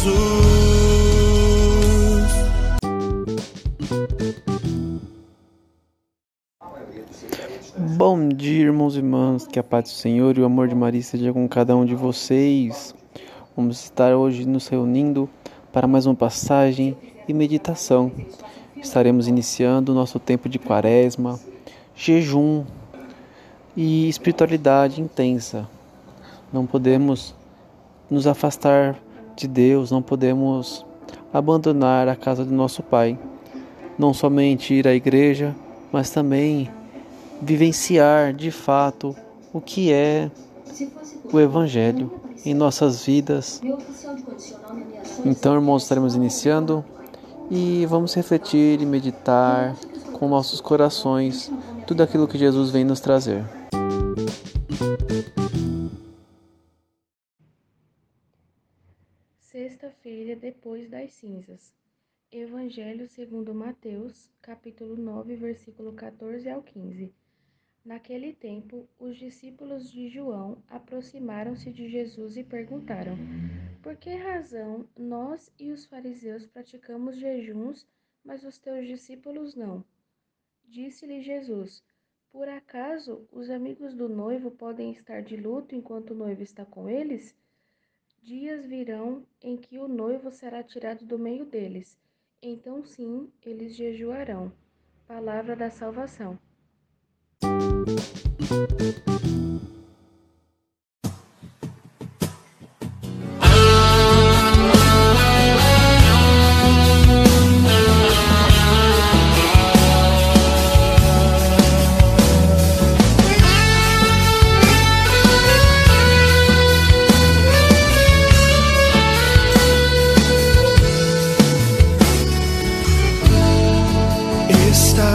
Jesus. Bom dia, irmãos e irmãs, que a paz do Senhor e o amor de Maria esteja com cada um de vocês. Vamos estar hoje nos reunindo para mais uma passagem e meditação. Estaremos iniciando o nosso tempo de quaresma, jejum e espiritualidade intensa. Não podemos nos afastar de Deus, não podemos abandonar a casa do nosso Pai. Não somente ir à igreja, mas também vivenciar de fato o que é o Evangelho em nossas vidas. Então, irmãos, estaremos iniciando e vamos refletir e meditar com nossos corações tudo aquilo que Jesus vem nos trazer. Sexta-feira depois das cinzas. Evangelho segundo Mateus, capítulo 9, versículo 14 ao 15. Naquele tempo, os discípulos de João aproximaram-se de Jesus e perguntaram: Por que razão nós e os fariseus praticamos jejuns, mas os teus discípulos não? Disse-lhe Jesus: Por acaso os amigos do noivo podem estar de luto enquanto o noivo está com eles? Dias virão em que o noivo será tirado do meio deles. Então sim, eles jejuarão. Palavra da salvação.